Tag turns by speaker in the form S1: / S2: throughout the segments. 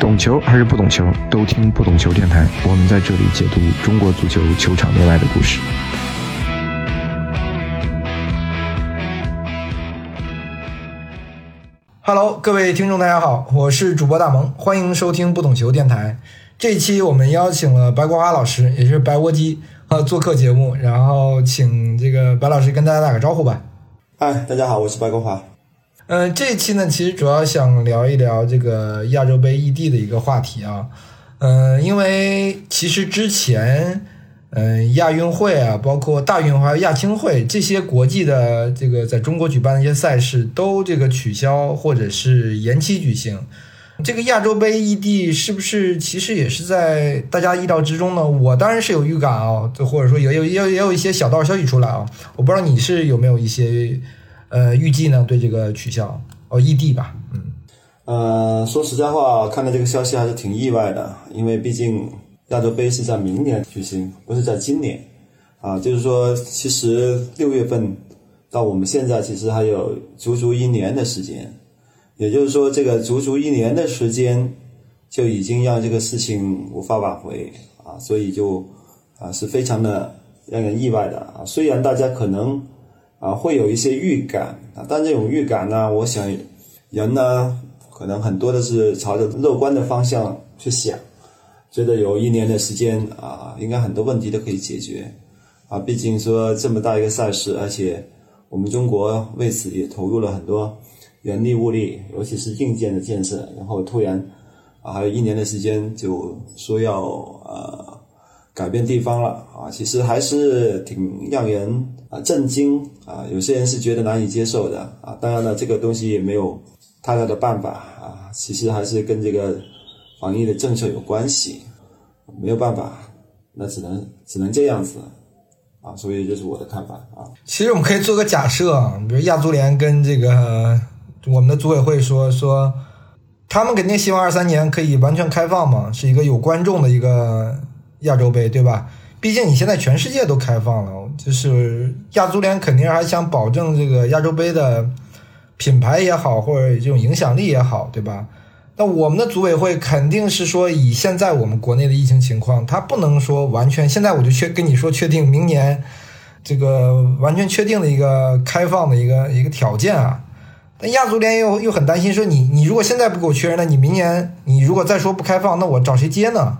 S1: 懂球还是不懂球，都听不懂球电台。我们在这里解读中国足球球场内外的故事。
S2: Hello，各位听众，大家好，我是主播大萌，欢迎收听不懂球电台。这期我们邀请了白国华老师，也是白窝鸡，呃，做客节目，然后请这个白老师跟大家打个招呼吧。
S3: 嗨，大家好，我是白国华。
S2: 嗯，这一期呢，其实主要想聊一聊这个亚洲杯异地的一个话题啊。嗯，因为其实之前，嗯，亚运会啊，包括大运会、亚青会这些国际的这个在中国举办的一些赛事，都这个取消或者是延期举行。这个亚洲杯异地是不是其实也是在大家意料之中呢？我当然是有预感啊，就或者说也有也有也有一些小道消息出来啊。我不知道你是有没有一些。呃，预计呢对这个取消哦，异地吧，嗯，
S3: 呃，说实在话，看到这个消息还是挺意外的，因为毕竟亚洲杯是在明年举行，不是在今年，啊，就是说，其实六月份到我们现在其实还有足足一年的时间，也就是说，这个足足一年的时间就已经让这个事情无法挽回啊，所以就啊是非常的让人意外的啊，虽然大家可能。啊，会有一些预感啊，但这种预感呢，我想人呢，可能很多的是朝着乐观的方向去想，觉得有一年的时间啊，应该很多问题都可以解决啊。毕竟说这么大一个赛事，而且我们中国为此也投入了很多人力物力，尤其是硬件的建设，然后突然啊，还有一年的时间就说要呃。改变地方了啊，其实还是挺让人啊震惊啊。有些人是觉得难以接受的啊。当然了，这个东西也没有太大的办法啊。其实还是跟这个防疫的政策有关系，没有办法，那只能只能这样子啊。所以这是我的看法啊。
S2: 其实我们可以做个假设啊，比如亚足联跟这个我们的组委会说说，他们肯定希望二三年可以完全开放嘛，是一个有观众的一个。亚洲杯对吧？毕竟你现在全世界都开放了，就是亚足联肯定还想保证这个亚洲杯的品牌也好，或者这种影响力也好，对吧？那我们的组委会肯定是说，以现在我们国内的疫情情况，他不能说完全现在我就确跟你说确定明年这个完全确定的一个开放的一个一个条件啊。但亚足联又又很担心说，你你如果现在不给我确认，那你明年你如果再说不开放，那我找谁接呢？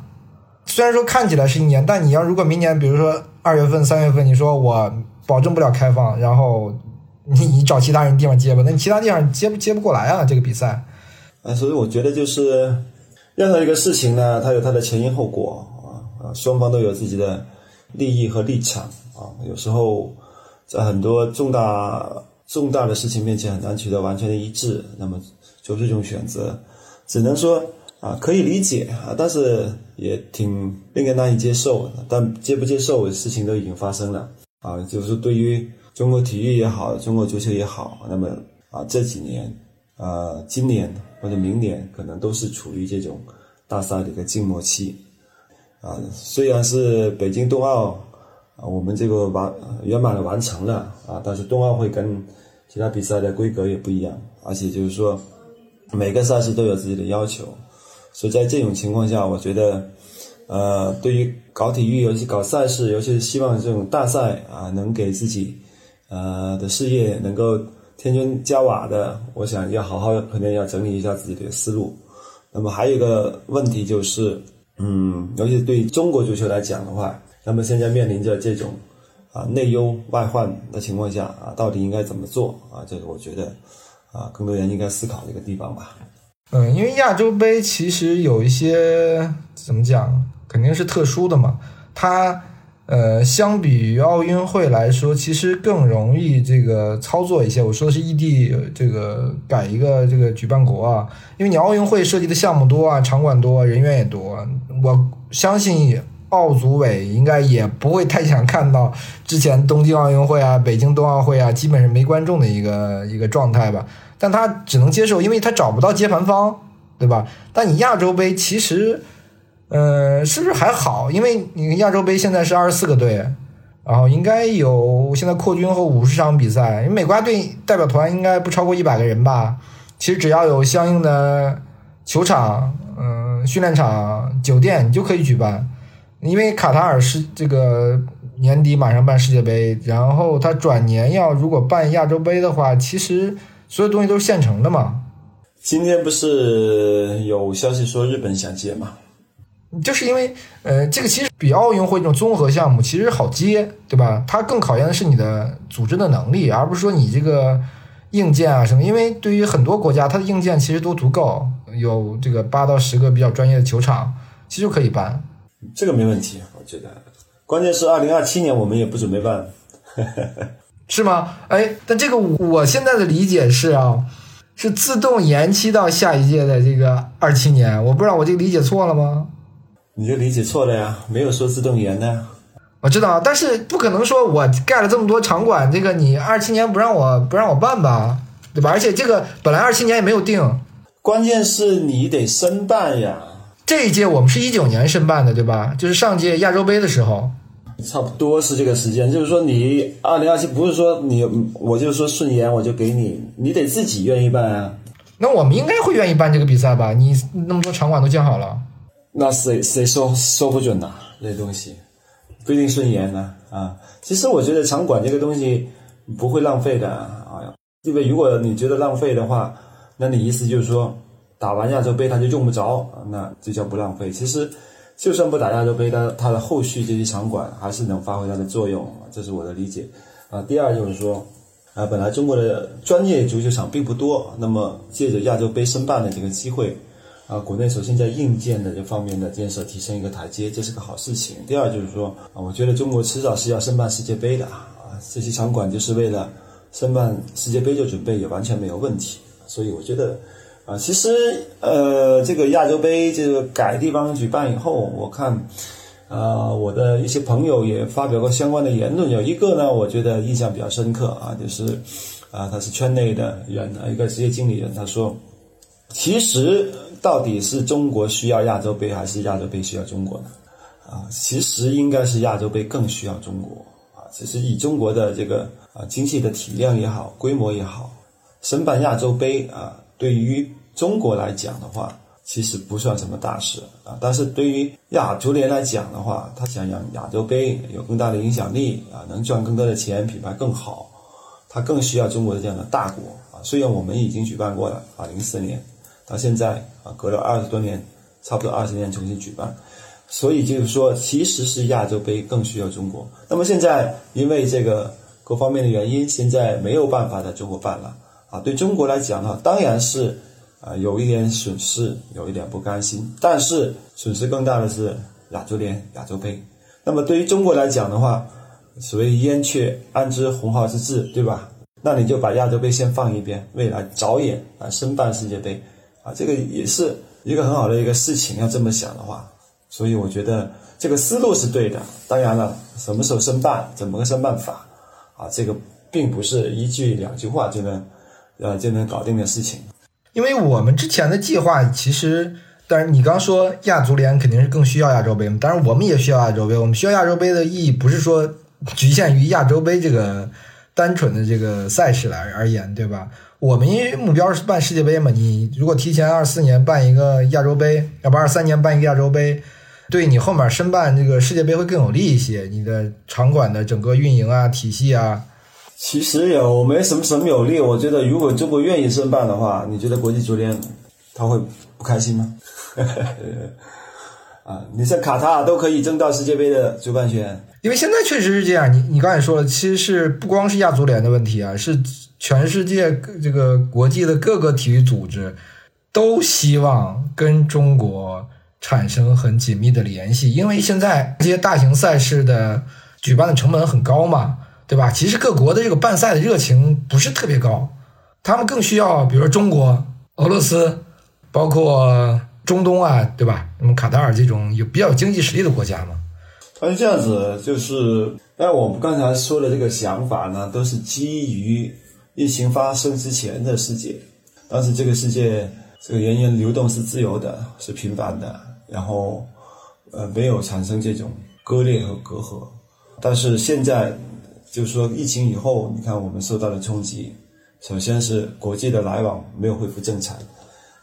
S2: 虽然说看起来是一年，但你要如果明年，比如说二月份、三月份，你说我保证不了开放，然后你你找其他人地方接吧，那你其他地方接不接不过来啊？这个比赛，
S3: 啊，所以我觉得就是任何一个事情呢，它有它的前因后果啊啊，双方都有自己的利益和立场啊，有时候在很多重大重大的事情面前很难取得完全的一致，那么就是这种选择，只能说。啊，可以理解啊，但是也挺令人难以接受。但接不接受，事情都已经发生了啊。就是对于中国体育也好，中国足球也好，那么啊这几年，呃，今年或者明年可能都是处于这种大赛的一个静默期啊。虽然是北京冬奥啊，我们这个完圆满的完成了啊，但是冬奥会跟其他比赛的规格也不一样，而且就是说每个赛事都有自己的要求。所以在这种情况下，我觉得，呃，对于搞体育，尤其搞赛事，尤其是希望这种大赛啊，能给自己，呃的事业能够添砖加瓦的，我想要好好可能要整理一下自己的思路。那么还有一个问题就是，嗯，尤其对中国足球来讲的话，那么现在面临着这种啊内忧外患的情况下啊，到底应该怎么做啊？这个我觉得啊，更多人应该思考的一个地方吧。
S2: 嗯，因为亚洲杯其实有一些怎么讲，肯定是特殊的嘛。它呃，相比于奥运会来说，其实更容易这个操作一些。我说的是异地这个改一个这个举办国啊，因为你奥运会涉及的项目多啊，场馆多，人员也多。我相信奥组委应该也不会太想看到之前东京奥运会啊、北京冬奥会啊，基本上没观众的一个一个状态吧。但他只能接受，因为他找不到接盘方，对吧？但你亚洲杯其实，呃，是不是还好？因为你亚洲杯现在是二十四个队，然后应该有现在扩军后五十场比赛，因为美国队代表团应该不超过一百个人吧？其实只要有相应的球场、嗯、训练场、酒店你就可以举办，因为卡塔尔是这个年底马上办世界杯，然后他转年要如果办亚洲杯的话，其实所有东西都是现成的嘛。
S3: 今天不是有消息说日本想接吗？
S2: 就是因为，呃，这个其实比奥运会这种综合项目其实好接，对吧？它更考验的是你的组织的能力，而不是说你这个硬件啊什么。因为对于很多国家，它的硬件其实都足够，有这个八到十个比较专业的球场，其实就可以办。
S3: 这个没问题，我觉得。关键是二零二七年我们也不准备办，
S2: 是吗？哎，但这个我现在的理解是啊，是自动延期到下一届的这个二七年。我不知道我这个理解错了吗？
S3: 你这理解错了呀，没有说自动延的呀。
S2: 我知道，但是不可能说我盖了这么多场馆，这个你二七年不让我不让我办吧，对吧？而且这个本来二七年也没有定，
S3: 关键是你得申办呀。
S2: 这一届我们是一九年申办的，对吧？就是上届亚洲杯的时候，
S3: 差不多是这个时间。就是说你二零二七不是说你我就说顺延我就给你，你得自己愿意办啊。
S2: 那我们应该会愿意办这个比赛吧？你那么多场馆都建好了。
S3: 那谁谁说说不准呐？这东西不一定顺延呢啊！其实我觉得场馆这个东西不会浪费的啊，因为如果你觉得浪费的话，那你意思就是说打完亚洲杯它就用不着，那这叫不浪费。其实就算不打亚洲杯，它它的后续这些场馆还是能发挥它的作用，这是我的理解啊。第二就是说啊，本来中国的专业足球场并不多，那么借着亚洲杯申办的这个机会。啊，国内首先在硬件的这方面的建设提升一个台阶，这是个好事情。第二就是说啊，我觉得中国迟早是要申办世界杯的啊，这些场馆就是为了申办世界杯就准备，也完全没有问题。所以我觉得啊，其实呃，这个亚洲杯这个改地方举办以后，我看啊，我的一些朋友也发表过相关的言论，有一个呢，我觉得印象比较深刻啊，就是啊，他是圈内的人，一个职业经理人，他说，其实。到底是中国需要亚洲杯，还是亚洲杯需要中国呢？啊，其实应该是亚洲杯更需要中国啊。其实以中国的这个啊经济的体量也好，规模也好，申办亚洲杯啊，对于中国来讲的话，其实不算什么大事啊。但是对于亚足联来讲的话，他想让亚洲杯有更大的影响力啊，能赚更多的钱，品牌更好，他更需要中国的这样的大国啊。虽然我们已经举办过了啊，零四年。到现在啊，隔了二十多年，差不多二十年重新举办，所以就是说，其实是亚洲杯更需要中国。那么现在因为这个各方面的原因，现在没有办法在中国办了啊。对中国来讲呢，当然是啊有一点损失，有一点不甘心。但是损失更大的是亚洲联、亚洲杯。那么对于中国来讲的话，所谓燕雀安知鸿鹄之志，对吧？那你就把亚洲杯先放一边，未来早眼啊申办世界杯。啊，这个也是一个很好的一个事情，要这么想的话，所以我觉得这个思路是对的。当然了，什么时候申办，怎么个申办法，啊，这个并不是一句两句话就能，呃，就能搞定的事情。
S2: 因为我们之前的计划其实，但是你刚说亚足联肯定是更需要亚洲杯嘛，当然我们也需要亚洲杯。我们需要亚洲杯的意义不是说局限于亚洲杯这个单纯的这个赛事来而言，对吧？我们因为目标是办世界杯嘛，你如果提前二四年办一个亚洲杯，要不二三年办一个亚洲杯，对你后面申办这个世界杯会更有利一些。你的场馆的整个运营啊、体系啊，
S3: 其实有没什么什么有利。我觉得如果中国愿意申办的话，你觉得国际足联他会不开心吗？啊，你像卡塔尔都可以争到世界杯的主办权，
S2: 因为现在确实是这样。你你刚才说了，其实是不光是亚足联的问题啊，是。全世界这个国际的各个体育组织都希望跟中国产生很紧密的联系，因为现在这些大型赛事的举办的成本很高嘛，对吧？其实各国的这个办赛的热情不是特别高，他们更需要，比如说中国、俄罗斯，包括中东啊，对吧？那么卡塔尔这种有比较有经济实力的国家嘛。
S3: 他是这样子，就是那我们刚才说的这个想法呢，都是基于。疫情发生之前的世界，当时这个世界这个人员流动是自由的，是频繁的，然后呃没有产生这种割裂和隔阂。但是现在就是说疫情以后，你看我们受到的冲击，首先是国际的来往没有恢复正常，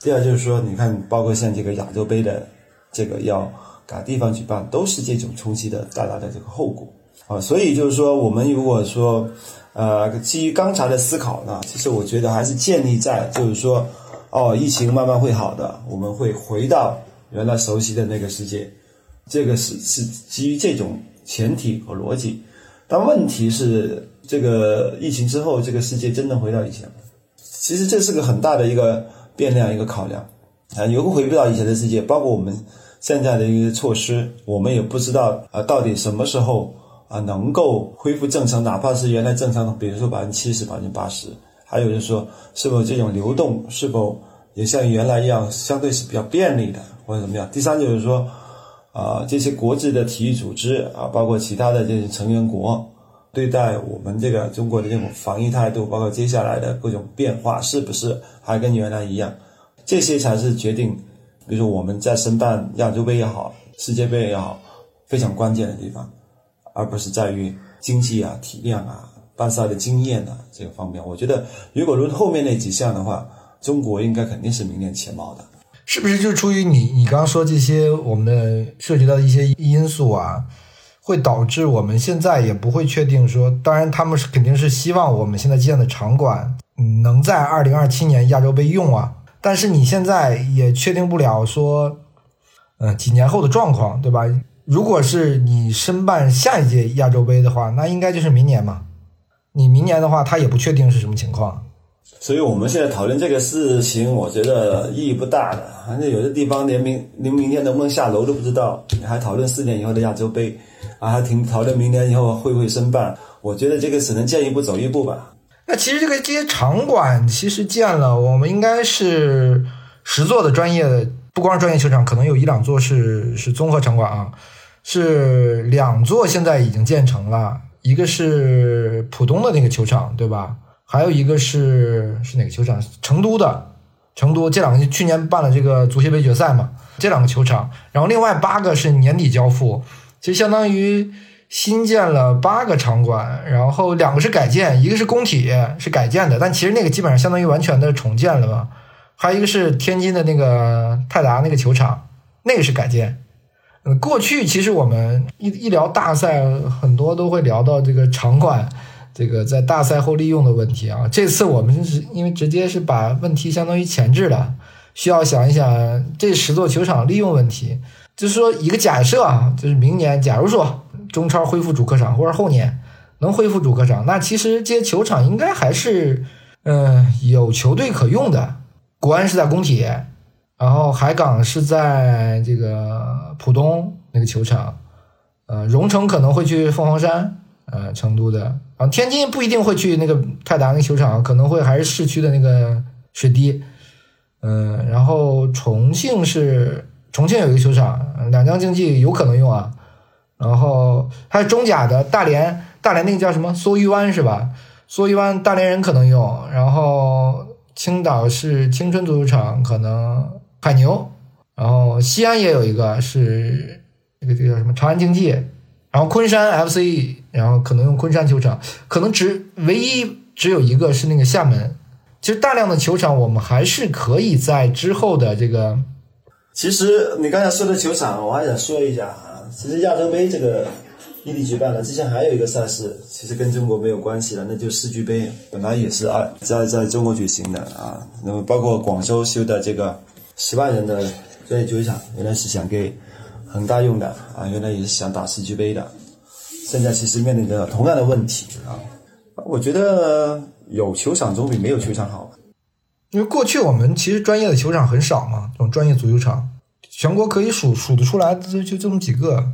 S3: 第二就是说，你看，包括像这个亚洲杯的这个要改地方举办，都是这种冲击的带来的这个后果啊。所以就是说，我们如果说呃基于刚才的思考呢，其实我觉得还是建立在就是说，哦，疫情慢慢会好的，我们会回到原来熟悉的那个世界，这个是是基于这种前提和逻辑。但问题是，这个疫情之后，这个世界真的回到以前吗？其实这是个很大的一个。变量一个考量啊，有个回不到以前的世界，包括我们现在的一些措施，我们也不知道啊，到底什么时候啊能够恢复正常，哪怕是原来正常的，比如说百分之七十、百分之八十。还有就是说，是否这种流动是否也像原来一样，相对是比较便利的，或者怎么样？第三就是说，啊，这些国际的体育组织啊，包括其他的这些成员国，对待我们这个中国的这种防疫态度，包括接下来的各种变化，是不是？还跟原来一样，这些才是决定，比如说我们在申办亚洲杯也好，世界杯也好，非常关键的地方，而不是在于经济啊、体量啊、办赛的经验啊这个方面。我觉得，如果论后面那几项的话，中国应该肯定是名列前茅的。
S2: 是不是就出于你你刚刚说这些，我们的涉及到的一些因素啊，会导致我们现在也不会确定说，当然他们是肯定是希望我们现在建的场馆。能在二零二七年亚洲杯用啊？但是你现在也确定不了说，嗯，几年后的状况，对吧？如果是你申办下一届亚洲杯的话，那应该就是明年嘛。你明年的话，他也不确定是什么情况。
S3: 所以我们现在讨论这个事情，我觉得意义不大的。反正有的地方连明连明天能不能下楼都不知道，你还讨论四年以后的亚洲杯啊？还挺讨论明年以后会不会申办？我觉得这个只能见一步走一步吧。
S2: 那其实这个这些场馆其实建了，我们应该是十座的专业，不光是专业球场，可能有一两座是是综合场馆啊，是两座现在已经建成了，一个是浦东的那个球场，对吧？还有一个是是哪个球场？成都的，成都这两个去年办了这个足协杯决赛嘛，这两个球场，然后另外八个是年底交付，其实相当于。新建了八个场馆，然后两个是改建，一个是工体是改建的，但其实那个基本上相当于完全的重建了嘛。还有一个是天津的那个泰达那个球场，那个是改建。嗯，过去其实我们一一聊大赛，很多都会聊到这个场馆这个在大赛后利用的问题啊。这次我们是因为直接是把问题相当于前置了，需要想一想这十座球场利用问题，就是说一个假设啊，就是明年假如说。中超恢复主客场，或者后年能恢复主客场，那其实这些球场应该还是，嗯，有球队可用的。国安是在工体，然后海港是在这个浦东那个球场，呃，荣城可能会去凤凰山，呃，成都的，啊，天津不一定会去那个泰达那个球场，可能会还是市区的那个水滴，嗯，然后重庆是重庆有一个球场，两江竞技有可能用啊。然后还有中甲的大连，大连那个叫什么梭鱼湾是吧？梭鱼湾大连人可能用。然后青岛是青春足球场，可能海牛。然后西安也有一个是这个这个叫什么长安竞技。然后昆山 FC，然后可能用昆山球场，可能只唯一只有一个是那个厦门。其实大量的球场我们还是可以在之后的这个。
S3: 其实你刚才说的球场，我还想说一下啊。其实亚洲杯这个异地举办了，之前还有一个赛事，其实跟中国没有关系了，那就世俱杯，本来也是二在在中国举行的啊。那么包括广州修的这个十万人的专业球场，原来是想给恒大用的啊，原来也是想打世俱杯的，现在其实面临着同样的问题啊。我觉得有球场总比没有球场好，
S2: 因为过去我们其实专业的球场很少嘛，这种专业足球场。全国可以数数得出来，就就这么几个，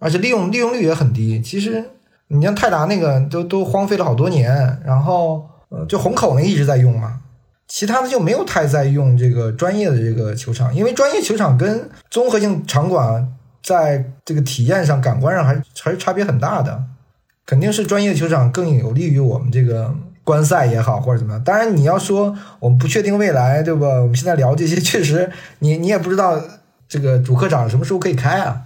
S2: 而且利用利用率也很低。其实你像泰达那个都都荒废了好多年，然后呃，就虹口那一直在用嘛，其他的就没有太在用这个专业的这个球场，因为专业球场跟综合性场馆在这个体验上、感官上还是还是差别很大的，肯定是专业球场更有利于我们这个观赛也好或者怎么样。当然你要说我们不确定未来，对吧？我们现在聊这些，确实你你也不知道。这个主客场什么时候可以开啊？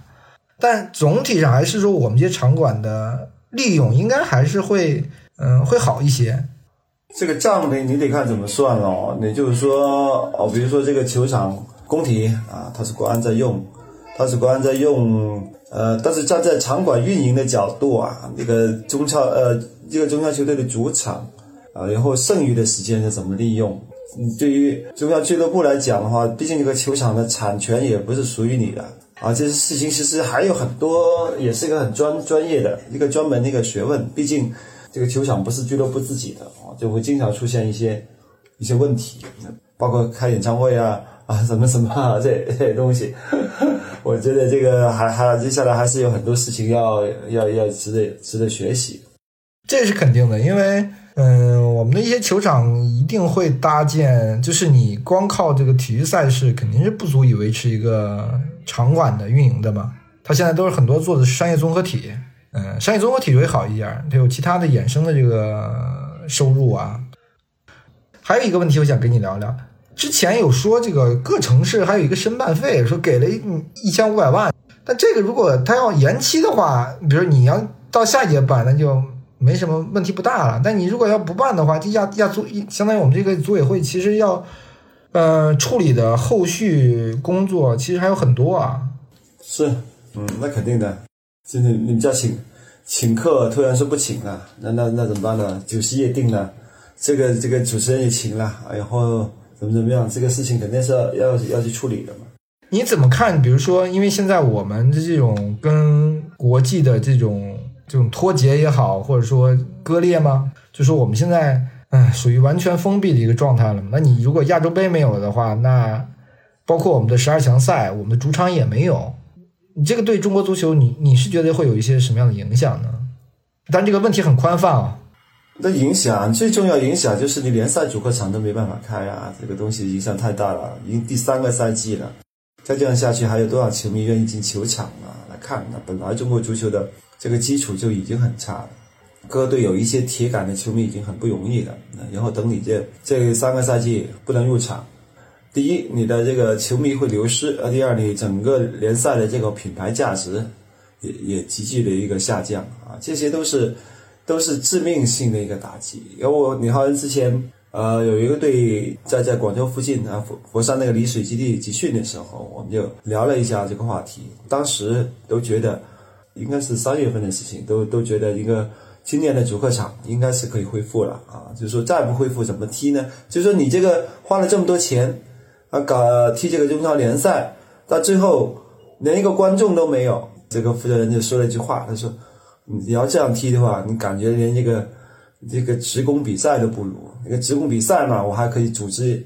S2: 但总体上还是说，我们这些场馆的利用应该还是会，嗯，会好一些。
S3: 这个账呢，你得看怎么算哦。你就是说哦，比如说这个球场工体啊，它是国安在用，他是国安在用，呃，但是站在场馆运营的角度啊，那个中超呃，这个中超球队的主场啊，然后剩余的时间是怎么利用？嗯，对于中超俱乐部来讲的话，毕竟这个球场的产权也不是属于你的啊，这些事情其实还有很多，也是一个很专专业的一个专门的一个学问，毕竟。这个球场不是俱乐部自己的啊，就会经常出现一些一些问题，包括开演唱会啊啊什么什么这这东西。我觉得这个还还接下来还是有很多事情要要要值得值得学习。
S2: 这是肯定的，因为嗯，我们的一些球场一定会搭建，就是你光靠这个体育赛事肯定是不足以维持一个场馆的运营的嘛。它现在都是很多做的是商业综合体。嗯，商业综合体会好一点，它有其他的衍生的这个收入啊。还有一个问题，我想跟你聊聊。之前有说这个各城市还有一个申办费，说给了一一千五百万。但这个如果他要延期的话，比如你要到下一届办，那就没什么问题不大了。但你如果要不办的话，这亚亚组相当于我们这个组委会其实要呃处理的后续工作其实还有很多啊。
S3: 是，嗯，那肯定的。现在你们家请请客，突然说不请了，那那那怎么办呢？酒席也定了，这个这个主持人也请了，然后怎么怎么样？这个事情肯定是要要要去处理的嘛。
S2: 你怎么看？比如说，因为现在我们的这种跟国际的这种这种脱节也好，或者说割裂吗？就说我们现在唉，属于完全封闭的一个状态了嘛。那你如果亚洲杯没有的话，那包括我们的十二强赛，我们的主场也没有。你这个对中国足球，你你是觉得会有一些什么样的影响呢？但这个问题很宽泛啊。
S3: 那影响最重要影响就是你联赛主客场都没办法开啊，这个东西影响太大了。已经第三个赛季了，再这样下去，还有多少球迷愿意进球场啊来看？那本来中国足球的这个基础就已经很差了，各队有一些铁杆的球迷已经很不容易了。然后等你这这三个赛季不能入场。第一，你的这个球迷会流失；呃，第二，你整个联赛的这个品牌价值也也急剧的一个下降啊，这些都是都是致命性的一个打击。因为我你好像之前呃有一个队在在广州附近啊佛佛山那个丽水基地集训的时候，我们就聊了一下这个话题。当时都觉得应该是三月份的事情，都都觉得一个今年的主客场应该是可以恢复了啊。就是说再不恢复怎么踢呢？就是说你这个花了这么多钱。啊，搞踢这个中超联赛，到最后连一个观众都没有。这个负责人就说了一句话，他说：“你要这样踢的话，你感觉连这个这个职工比赛都不如。那个职工比赛嘛，我还可以组织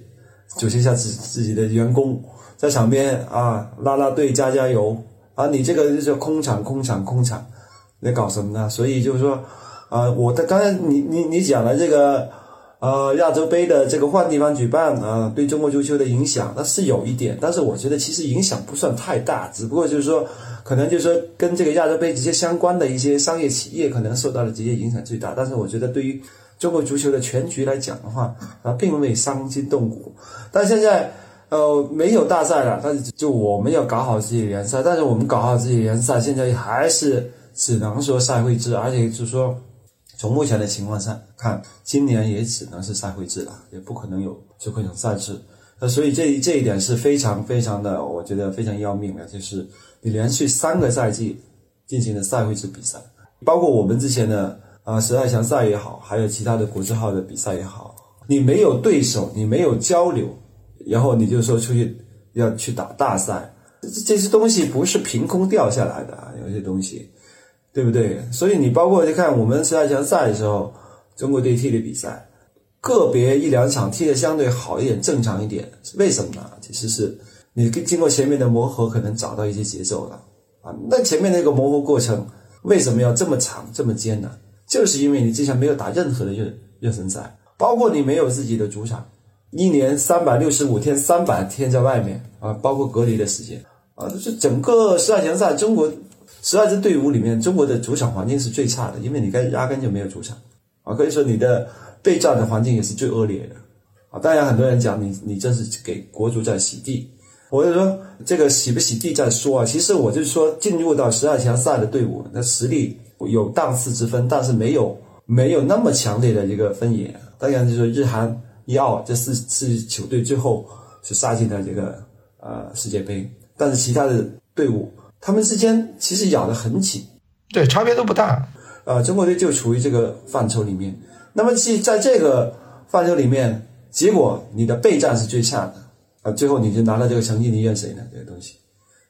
S3: 组织一下自自己的员工在场边啊，拉拉队，加加油。啊，你这个就是空场，空场，空场，在搞什么呢？所以就是说，啊，我的刚才你你你讲的这个。”呃，亚洲杯的这个换地方举办啊，对中国足球的影响那是有一点，但是我觉得其实影响不算太大，只不过就是说，可能就是说跟这个亚洲杯直接相关的一些商业企业可能受到了直接影响最大。但是我觉得对于中国足球的全局来讲的话，啊，并未伤筋动骨。但现在呃没有大赛了，但是就我们要搞好自己的联赛，但是我们搞好自己联赛，现在还是只能说赛会制，而且就是说。从目前的情况上看，今年也只能是赛会制了，也不可能有主客场赛制。那所以这这一点是非常非常的，我觉得非常要命的，就是你连续三个赛季进行的赛会制比赛，包括我们之前的啊十二强赛也好，还有其他的国字号的比赛也好，你没有对手，你没有交流，然后你就说出去要去打大赛，这这些东西不是凭空掉下来的，有些东西。对不对？所以你包括去看我们十二强赛的时候，中国队踢的比赛，个别一两场踢的相对好一点、正常一点，为什么呢？其实是你经过前面的磨合，可能找到一些节奏了啊。那前面那个磨合过程为什么要这么长、这么艰难？就是因为你之前没有打任何的热热身赛，包括你没有自己的主场，一年三百六十五天、三百天在外面啊，包括隔离的时间啊，这整个十二强赛中国。十二支队伍里面，中国的主场环境是最差的，因为你该压根就没有主场啊，可以说你的备战的环境也是最恶劣的啊。当然，很多人讲你你这是给国足在洗地，我就说这个洗不洗地再说啊。其实我就是说，进入到十二强赛的队伍，那实力有档次之分，但是没有没有那么强烈的一个分野当然就是日韩一澳这四支球队最后是杀进了这个呃世界杯，但是其他的队伍他们之间其实咬得很紧，
S2: 对，差别都不大。
S3: 呃，中国队就处于这个范畴里面。那么其在这个范畴里面，结果你的备战是最差的啊，最后你就拿到这个成绩，你怨谁呢？这个东西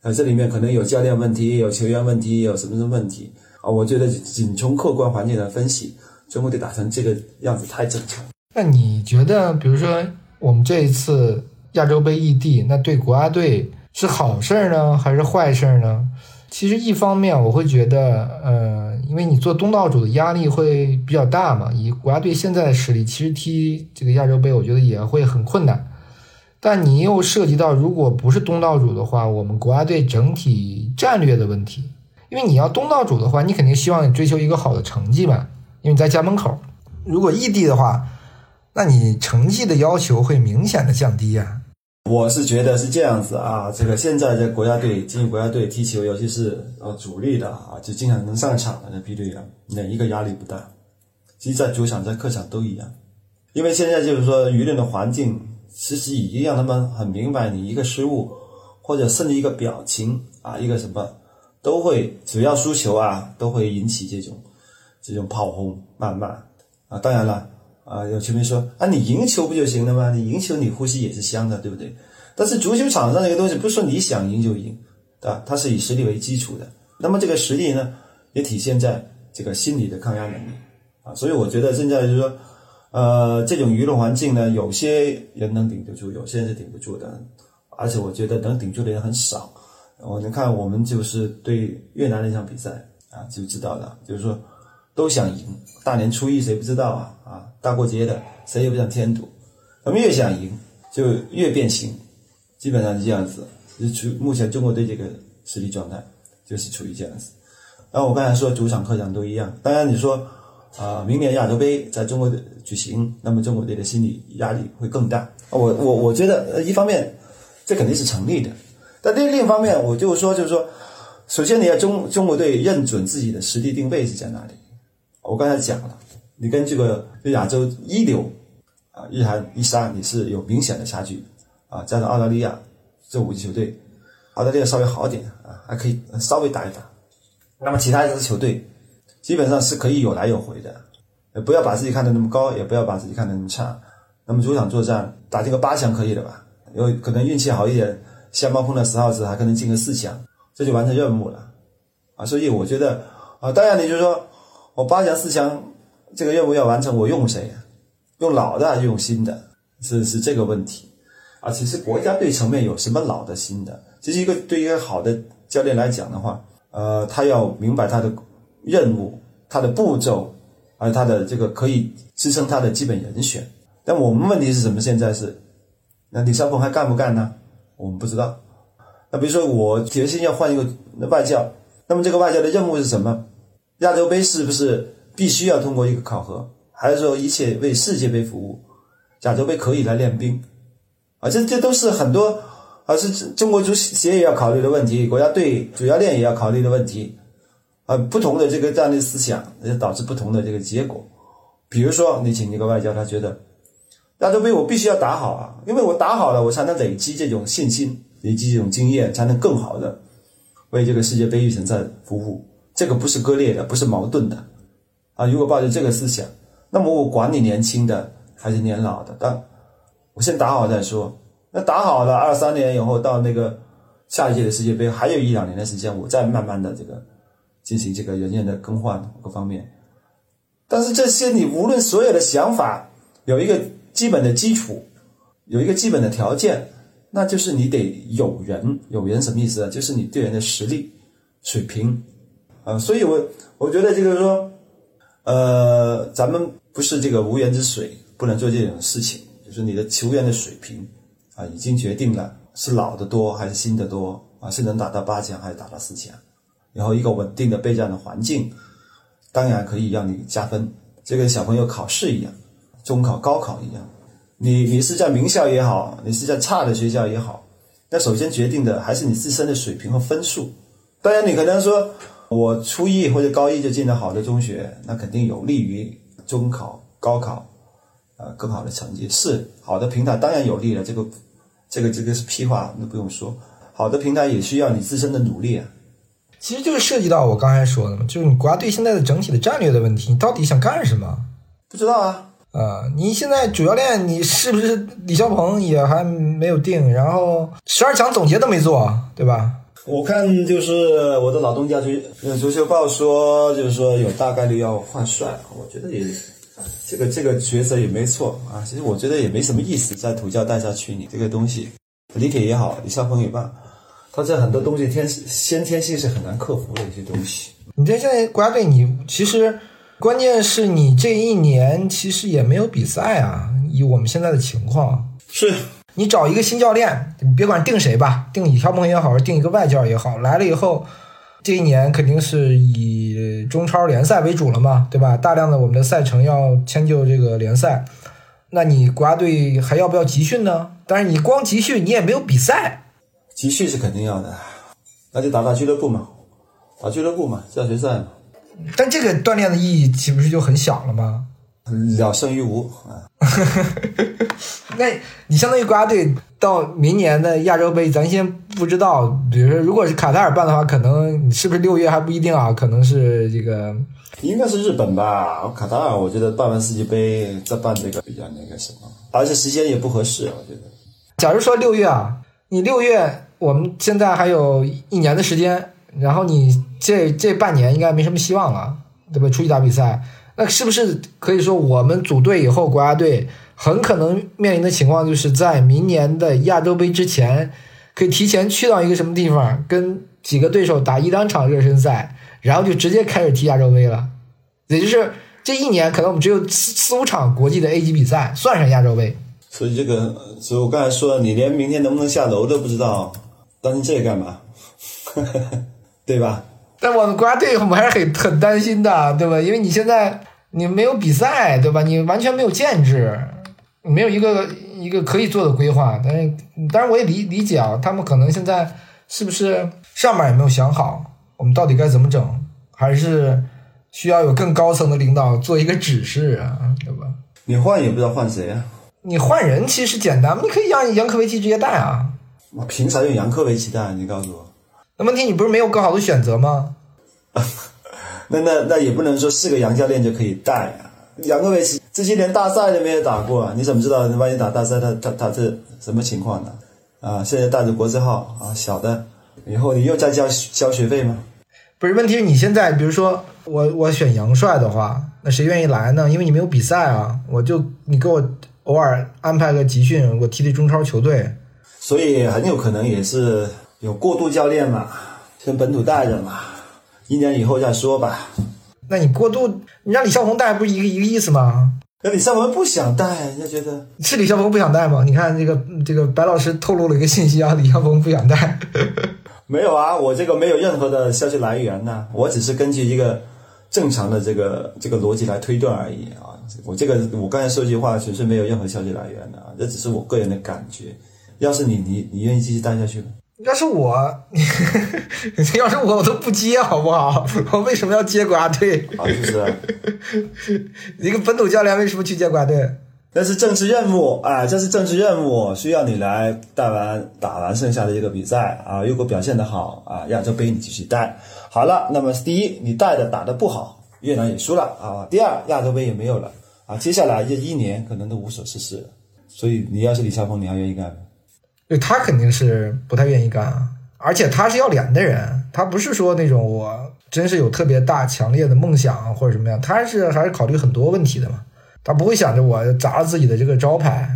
S3: 啊，这里面可能有教练问题，有球员问题，有什么什么问题啊？我觉得仅从客观环境来分析，中国队打成这个样子太正常。
S2: 那你觉得，比如说我们这一次亚洲杯异地，那对国家队是好事儿呢，还是坏事儿呢？其实一方面我会觉得，呃，因为你做东道主的压力会比较大嘛。以国家队现在的实力，其实踢这个亚洲杯，我觉得也会很困难。但你又涉及到，如果不是东道主的话，我们国家队整体战略的问题。因为你要东道主的话，你肯定希望你追求一个好的成绩嘛，因为你在家门口。如果异地的话，那你成绩的要求会明显的降低呀。
S3: 我是觉得是这样子啊，这个现在这国家队进入国家队踢球，尤其是呃主力的啊，就经常能上场的这批队员，哪一个压力不大？其实，在主场在客场都一样，因为现在就是说舆论的环境，其实已经让他们很明白，你一个失误或者甚至一个表情啊，一个什么都会，只要输球啊，都会引起这种这种炮轰谩骂啊。当然了。啊，有球迷说啊，你赢球不就行了吗？你赢球，你呼吸也是香的，对不对？但是足球场上这个东西，不是说你想赢就赢，对吧？它是以实力为基础的。那么这个实力呢，也体现在这个心理的抗压能力啊。所以我觉得现在就是说，呃，这种舆论环境呢，有些人能顶得住，有些人是顶不住的。而且我觉得能顶住的人很少。我能看我们就是对越南那场比赛啊，就知道了，就是说。都想赢，大年初一谁不知道啊？啊，大过节的谁也不想添堵。他们越想赢，就越变形，基本上是这样子。就处目前中国队这个实力状态，就是处于这样子。然后我刚才说主场客场都一样。当然你说啊，明年亚洲杯在中国队举行，那么中国队的心理压力会更大。我我我觉得一方面这肯定是成立的，但另另一方面我就说就是说，首先你要中中国队认准自己的实力定位是在哪里。我刚才讲了，你跟这个亚洲一流啊，日韩一沙你是有明显的差距啊。加上澳大利亚这五支球队，澳大利亚稍微好点啊，还可以稍微打一打。那么其他一支球队基本上是可以有来有回的，不要把自己看得那么高，也不要把自己看得那么差。那么主场作战打进个八强可以了吧？有可能运气好一点，先帮碰到十号子还可能进个四强，这就完成任务了啊。所以我觉得啊，当然你就说。我八强四强这个任务要完成，我用谁？用老的还是用新的？是是这个问题啊。其实国家队层面有什么老的新的？其实一个对一个好的教练来讲的话，呃，他要明白他的任务、他的步骤，还有他的这个可以支撑他的基本人选。但我们问题是什么？现在是那李少鹏还干不干呢？我们不知道。那比如说我决心要换一个外教，那么这个外教的任务是什么？亚洲杯是不是必须要通过一个考核，还是说一切为世界杯服务？亚洲杯可以来练兵，啊，这这都是很多啊，是中国足协也要考虑的问题，国家队主教练也要考虑的问题，啊，不同的这个战略思想也导致不同的这个结果。比如说，你请一个外教，他觉得亚洲杯我必须要打好啊，因为我打好了，我才能累积这种信心，累积这种经验，才能更好的为这个世界杯预选赛服务。这个不是割裂的，不是矛盾的，啊！如果抱着这个思想，那么我管你年轻的还是年老的，但我先打好再说。那打好了，二三年以后到那个下一届的世界杯，还有一两年的时间，我再慢慢的这个进行这个人员的更换各方面。但是这些你无论所有的想法，有一个基本的基础，有一个基本的条件，那就是你得有人，有人什么意思啊？就是你队员的实力水平。啊，所以，我我觉得就是说，呃，咱们不是这个无源之水，不能做这种事情。就是你的球员的水平啊，已经决定了是老的多还是新的多啊，是能打到八强还是打到四强。然后一个稳定的备战的环境，当然可以让你加分。就跟小朋友考试一样，中考、高考一样，你你是在名校也好，你是在差的学校也好，那首先决定的还是你自身的水平和分数。当然，你可能说。我初一或者高一就进了好的中学，那肯定有利于中考、高考呃更好的成绩。是好的平台当然有利了，这个这个这个是屁话，那不用说。好的平台也需要你自身的努力啊。
S2: 其实就是涉及到我刚才说的嘛，就是你国家队现在的整体的战略的问题，你到底想干什么？
S3: 不知道啊，
S2: 呃，你现在主教练你是不是李霄鹏也还没有定，然后十二强总结都没做，对吧？
S3: 我看就是我的老东家足呃足球报说，就是说有大概率要换帅，我觉得也这个这个抉择也没错啊。其实我觉得也没什么意思，在土教带下去，你这个东西，李铁也好，李霄鹏也罢。他这很多东西天先天性是很难克服的一些东西。
S2: 你这现在国家队，你其实关键是你这一年其实也没有比赛啊。以我们现在的情况，
S3: 是
S2: 你找一个新教练，你别管定谁吧，定李霄鹏也好，定一个外教也好，来了以后，这一年肯定是以中超联赛为主了嘛，对吧？大量的我们的赛程要迁就这个联赛，那你国家队还要不要集训呢？但是你光集训，你也没有比赛。
S3: 集训是肯定要的，那就打打俱乐部嘛，打俱乐部嘛，教学赛嘛。
S2: 但这个锻炼的意义岂不是就很小了吗？
S3: 了胜于无啊。
S2: 那你相当于国家队到明年的亚洲杯，咱先不知道。比如说，如果是卡塔尔办的话，可能是不是六月还不一定啊？可能是这个，
S3: 应该是日本吧。卡塔尔，我觉得办完世界杯再办这个比较那个什么，而且时间也不合适，我觉得。
S2: 假如说六月啊，你六月。我们现在还有一年的时间，然后你这这半年应该没什么希望了，对吧？出去打比赛，那是不是可以说我们组队以后，国家队很可能面临的情况，就是在明年的亚洲杯之前，可以提前去到一个什么地方，跟几个对手打一两场热身赛，然后就直接开始踢亚洲杯了。也就是这一年，可能我们只有四四五场国际的 A 级比赛，算上亚洲杯。
S3: 所以这个，所以我刚才说，你连明天能不能下楼都不知道。担心这个干嘛？对吧？
S2: 但我们国家队我们还是很很担心的，对吧？因为你现在你没有比赛，对吧？你完全没有建制，没有一个一个可以做的规划。但是，当然我也理理解啊，他们可能现在是不是上面也没有想好，我们到底该怎么整？还是需要有更高层的领导做一个指示啊，对吧？
S3: 你换也不知道换谁啊？
S2: 你换人其实简单，你可以让杨科维奇直接带啊。
S3: 我凭啥用杨科维奇带？你告诉我。
S2: 那问题你不是没有更好的选择吗？
S3: 那那那也不能说是个杨教练就可以带啊。杨科维奇这些连大赛都没有打过，你怎么知道万一打大赛他他他是什么情况呢？啊，现在带着国字号啊，小的，以后你又再交交学费吗？
S2: 不是，问题是你现在比如说我我选杨帅的话，那谁愿意来呢？因为你没有比赛啊，我就你给我偶尔安排个集训，我踢踢中超球队。
S3: 所以很有可能也是有过渡教练嘛，先本土带着嘛，一年以后再说吧。
S2: 那你过渡，你让李霄鹏带不是一个一个意思吗？
S3: 那李霄鹏不想带，人家觉得
S2: 是李霄鹏不想带吗？你看这个这个白老师透露了一个信息啊，李霄鹏不想带。
S3: 没有啊，我这个没有任何的消息来源呐，我只是根据一个正常的这个这个逻辑来推断而已啊。我这个我刚才说句话其实没有任何消息来源的啊，这只是我个人的感觉。要是你，你你愿意继续待下去吗？
S2: 要是我，要是我，我都不接，好不好？我为什么要接国家队？
S3: 啊，就是，
S2: 一个本土教练为什么去接国家队？
S3: 那是政治任务啊，这是政治任务，需要你来带完打完剩下的一个比赛啊。如果表现的好啊，亚洲杯你继续带好了。那么第一，你带的打的不好，越南也输了啊。第二，亚洲杯也没有了啊。接下来这一年可能都无所事事了。所以你要是李霄鹏，你还愿意干吗？
S2: 对他肯定是不太愿意干啊，而且他是要脸的人，他不是说那种我真是有特别大强烈的梦想或者什么样，他是还是考虑很多问题的嘛，他不会想着我砸了自己的这个招牌，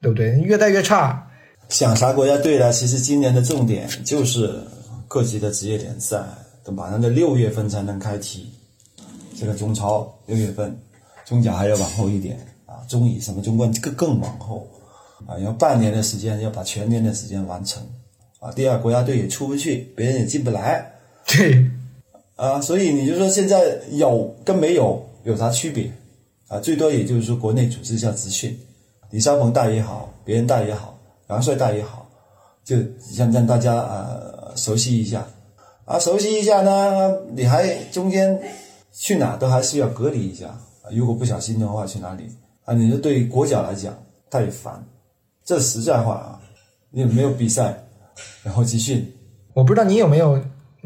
S2: 对不对？越带越差，
S3: 想啥国家队呢？其实今年的重点就是各级的职业联赛，都马上在六月份才能开踢，这个中超六月份，中甲还要往后一点啊，中乙什么中冠更更往后。啊，要半年的时间，要把全年的时间完成，啊，第二国家队也出不去，别人也进不来，
S2: 对，
S3: 啊，所以你就说现在有跟没有有啥区别？啊，最多也就是说国内组织一下集训，李霄鹏带也好，别人带也好，杨帅带也好，就想让大家啊熟悉一下，啊，熟悉一下呢，你还中间去哪都还是要隔离一下，如果不小心的话去哪里？啊，你说对于国脚来讲，他也烦。这实在话啊，你没有比赛，然后集训，
S2: 我不知道你有没有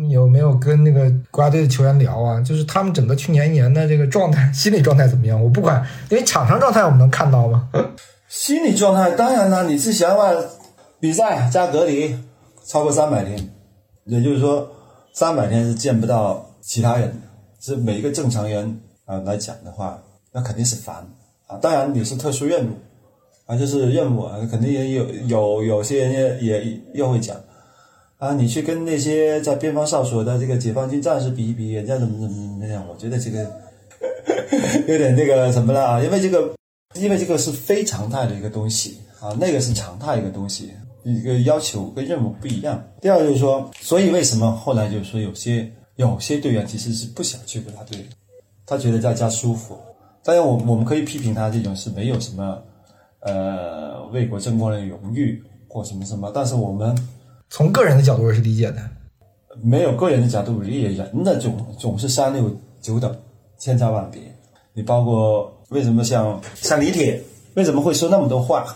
S2: 有没有跟那个国家队的球员聊啊？就是他们整个去年一年的这个状态，心理状态怎么样？我不管，因为场上状态我们能看到吗？
S3: 心理状态当然了，你是想把比赛加隔离超过三百天，也就是说三百天是见不到其他人的。是每一个正常人啊来讲的话，那肯定是烦啊。当然你是特殊任务啊，就是任务啊，肯定也有有有些人也也又会讲啊，你去跟那些在边防哨所的这个解放军战士比一比，人家怎么怎么怎么样？我觉得这个 有点那个什么了啊，因为这个因为这个是非常态的一个东西啊，那个是常态一个东西，一个要求跟任务不一样。第二就是说，所以为什么后来就是说有些。有些队员其实是不想去国家队，他觉得在家舒服。当然，我我们可以批评他这种是没有什么，呃，为国争光的荣誉或什么什么。但是我们
S2: 从个人的角度是理解的，
S3: 没有个人的角度理解人的总总是三六九等，千差万别。你包括为什么像像李铁为什么会说那么多话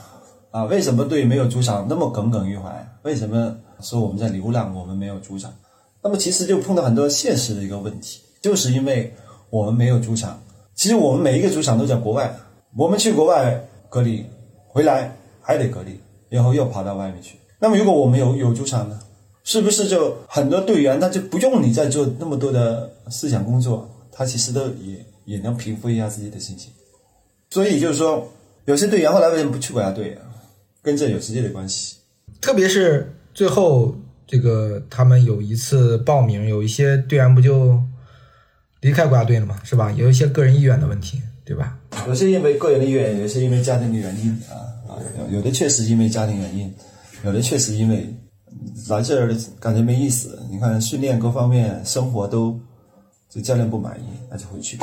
S3: 啊？为什么对没有主场那么耿耿于怀？为什么说我们在流浪，我们没有主场？那么其实就碰到很多现实的一个问题，就是因为我们没有主场。其实我们每一个主场都在国外，我们去国外隔离，回来还得隔离，然后又跑到外面去。那么如果我们有有主场呢，是不是就很多队员他就不用你再做那么多的思想工作，他其实都也也能平复一下自己的心情。所以就是说，有些队员后来为什么不去国家队啊？跟这有直接的关系，
S2: 特别是最后。这个他们有一次报名，有一些队员不就离开国家队了嘛，是吧？有一些个人意愿的问题，对吧？
S3: 有些因为个人的原因，有些因为家庭的原因啊啊，有的确实因为家庭原因，有的确实因为来这儿感觉没意思。你看训练各方面、生活都这教练不满意，那就回去。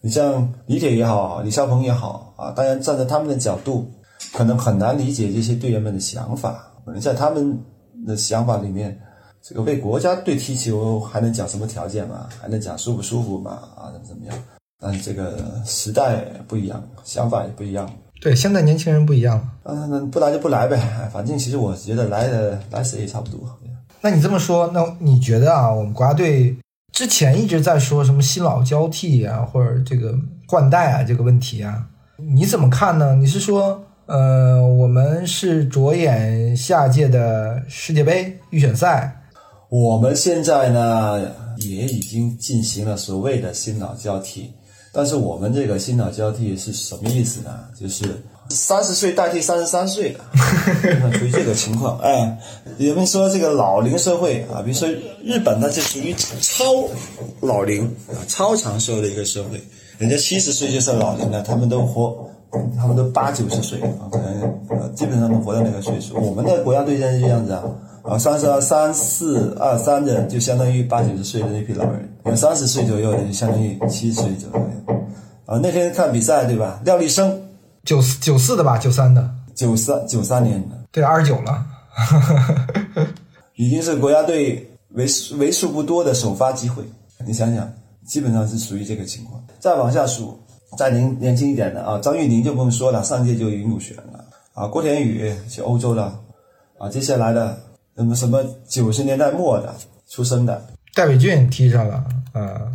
S3: 你像李铁也好，李霄鹏也好啊，当然站在他们的角度，可能很难理解这些队员们的想法，可能在他们。的想法里面，这个为国家队踢球还能讲什么条件嘛？还能讲舒不舒服嘛？啊，怎么怎么样？但这个时代不一样，想法也不一样。
S2: 对，现在年轻人不一样。
S3: 嗯，那不来就不来呗，反正其实我觉得来的来死也差不多。
S2: 那你这么说，那你觉得啊，我们国家队之前一直在说什么新老交替啊，或者这个换代啊这个问题啊，你怎么看呢？你是说？呃，我们是着眼下届的世界杯预选赛。
S3: 我们现在呢，也已经进行了所谓的新老交替。但是我们这个新老交替是什么意思呢？就是三十岁代替三十三岁的，属于这个情况。哎，有人说这个老龄社会啊，比如说日本呢，就属于超老龄啊、超长寿的一个社会，人家七十岁就算老龄了，他们都活。他们都八九十岁啊，可能呃基本上能活到那个岁数。我们的国家队现在是这样子啊，啊三十二三四二三的就相当于八九十岁的那批老人，有三十岁左右的就相当于七十岁左右。啊，那天看比赛对吧？廖立生
S2: 九四九四的吧，九三的，
S3: 九三九三年的，
S2: 对二十九了，
S3: 已经是国家队为数为数不多的首发机会。你想想，基本上是属于这个情况。再往下数。再年年轻一点的啊，张玉宁就不用说了，上届就已经入选了啊。郭田雨去欧洲了啊。接下来的什么什么九十年代末的出生的
S2: 戴伟俊踢上了啊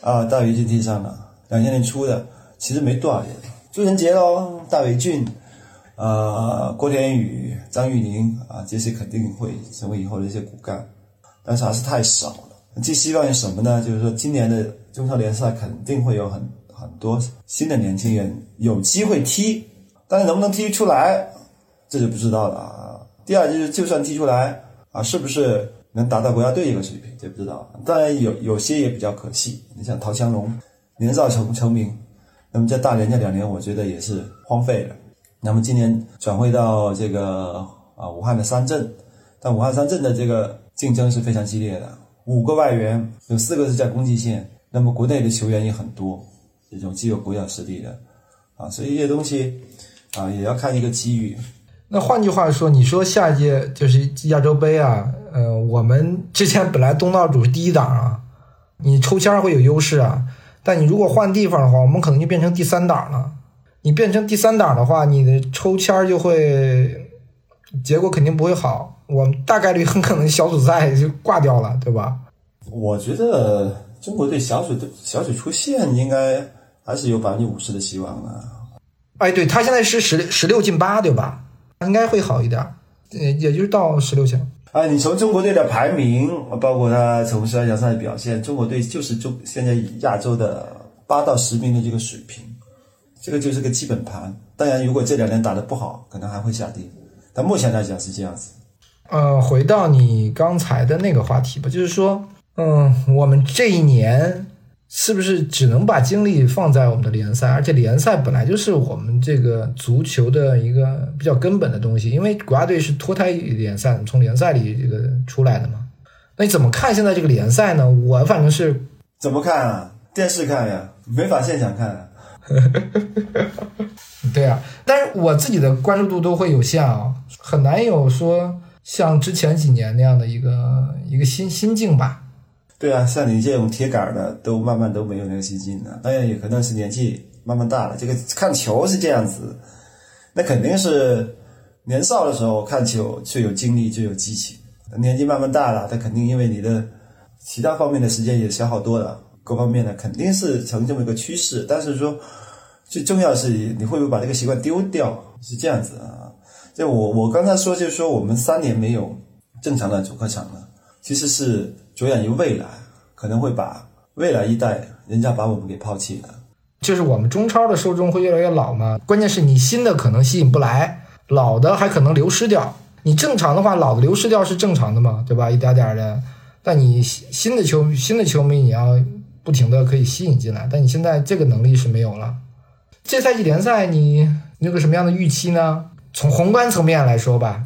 S3: 啊，戴伟俊踢上了，两千年初的，其实没多少人。朱晨杰喽，戴伟俊啊，郭田雨、张玉宁啊，这些肯定会成为以后的一些骨干，但是还是太少了。寄希望于什么呢？就是说今年的中超联赛肯定会有很。很多新的年轻人有机会踢，但是能不能踢出来，这就不知道了啊。第二就是，就算踢出来啊，是不是能达到国家队一个水平，这不知道。当然有有些也比较可惜，你像陶强龙年少成成名，那么在大连这两年，我觉得也是荒废了。那么今年转会到这个啊武汉的三镇，但武汉三镇的这个竞争是非常激烈的，五个外援有四个是在攻击线，那么国内的球员也很多。这种具有国脚实力的，啊，所以这些东西，啊，也要看一个机遇。
S2: 那换句话说，你说下一届就是亚洲杯啊，呃，我们之前本来东道主是第一档啊，你抽签会有优势啊，但你如果换地方的话，我们可能就变成第三档了。你变成第三档的话，你的抽签就会结果肯定不会好，我们大概率很可能小组赛就挂掉了，对吧？
S3: 我觉得中国队小组的小组出线应该还是有百分之五十的希望啊。
S2: 哎，对他现在是十十六进八，对吧？应该会好一点，也，也就是到十六强。
S3: 啊，你从中国队的排名，包括他从十二强赛的表现，中国队就是中现在亚洲的八到十名的这个水平，这个就是个基本盘。当然，如果这两年打得不好，可能还会下跌。但目前来讲是这样子。
S2: 呃，回到你刚才的那个话题吧，就是说，嗯，我们这一年是不是只能把精力放在我们的联赛？而且联赛本来就是我们这个足球的一个比较根本的东西，因为国家队是脱胎于联赛，从联赛里这个出来的嘛。那你怎么看现在这个联赛呢？我反正是
S3: 怎么看啊？电视看呀，没法现场看啊。
S2: 对啊，但是我自己的关注度都会有限啊，很难有说像之前几年那样的一个一个心心境吧。
S3: 对啊，像你这种铁杆的，都慢慢都没有那个信心了。当然，也可能是年纪慢慢大了。这个看球是这样子，那肯定是年少的时候看球最有精力、最有激情。年纪慢慢大了，他肯定因为你的其他方面的时间也消耗多了，各方面的肯定是成这么一个趋势。但是说最重要的是你会不会把这个习惯丢掉，是这样子啊。就我我刚才说，就是说我们三年没有正常的主客场了，其实是着眼于未来，可能会把未来一代人家把我们给抛弃了。
S2: 就是我们中超的受众会越来越老嘛，关键是你新的可能吸引不来，老的还可能流失掉。你正常的话，老的流失掉是正常的嘛，对吧？一点点的，但你新新的球新的球迷你要不停的可以吸引进来，但你现在这个能力是没有了。这赛季联赛你你有个什么样的预期呢？从宏观层面来说吧，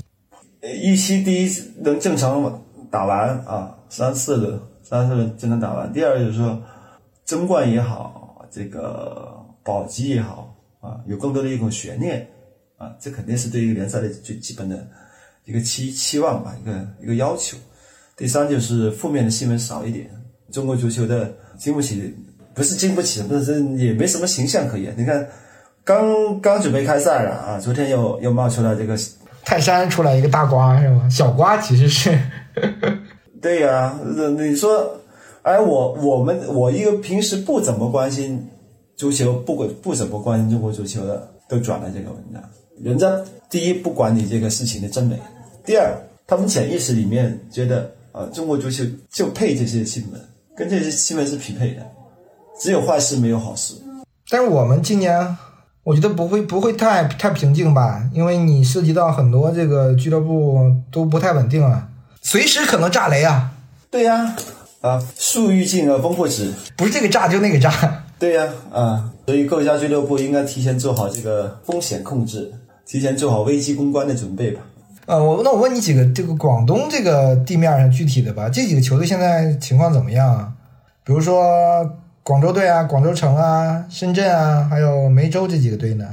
S3: 呃预期第一能正常打完啊，三四轮，三四轮就能打完。第二就是说，争冠也好，这个保级也好啊，有更多的一种悬念啊，这肯定是对一个联赛的最基本的一个期期望吧，一个一个要求。第三就是负面的新闻少一点，中国足球的经不起，不是经不起，不是也没什么形象可言。你看，刚刚准备开赛了啊，昨天又又冒出来这个
S2: 泰山出来一个大瓜是吧？小瓜其实是，
S3: 对呀、你说，哎，我我们我一个平时不怎么关心足球，不管不怎么关心中国足球的，都转了这个文章。人家第一不管你这个事情的真伪，第二他们潜意识里面觉得啊、中国足球就配这些新闻，跟这些新闻是匹配的，只有坏事没有好事。
S2: 但是我们今年我觉得不会不会太太平静吧，因为你涉及到很多这个俱乐部都不太稳定啊，随时可能炸雷啊，
S3: 对呀、啊，树欲静而风不止。
S2: 不是这个炸就那个炸。
S3: 对呀、啊，所以各家俱乐部应该提前做好这个风险控制，提前做好危机公关的准备吧。
S2: 呃，我那我问你几个这个广东这个地面上具体的吧，这几个球队现在情况怎么样啊？比如说广州队啊、广州城啊、深圳啊，还有梅州这几个队呢？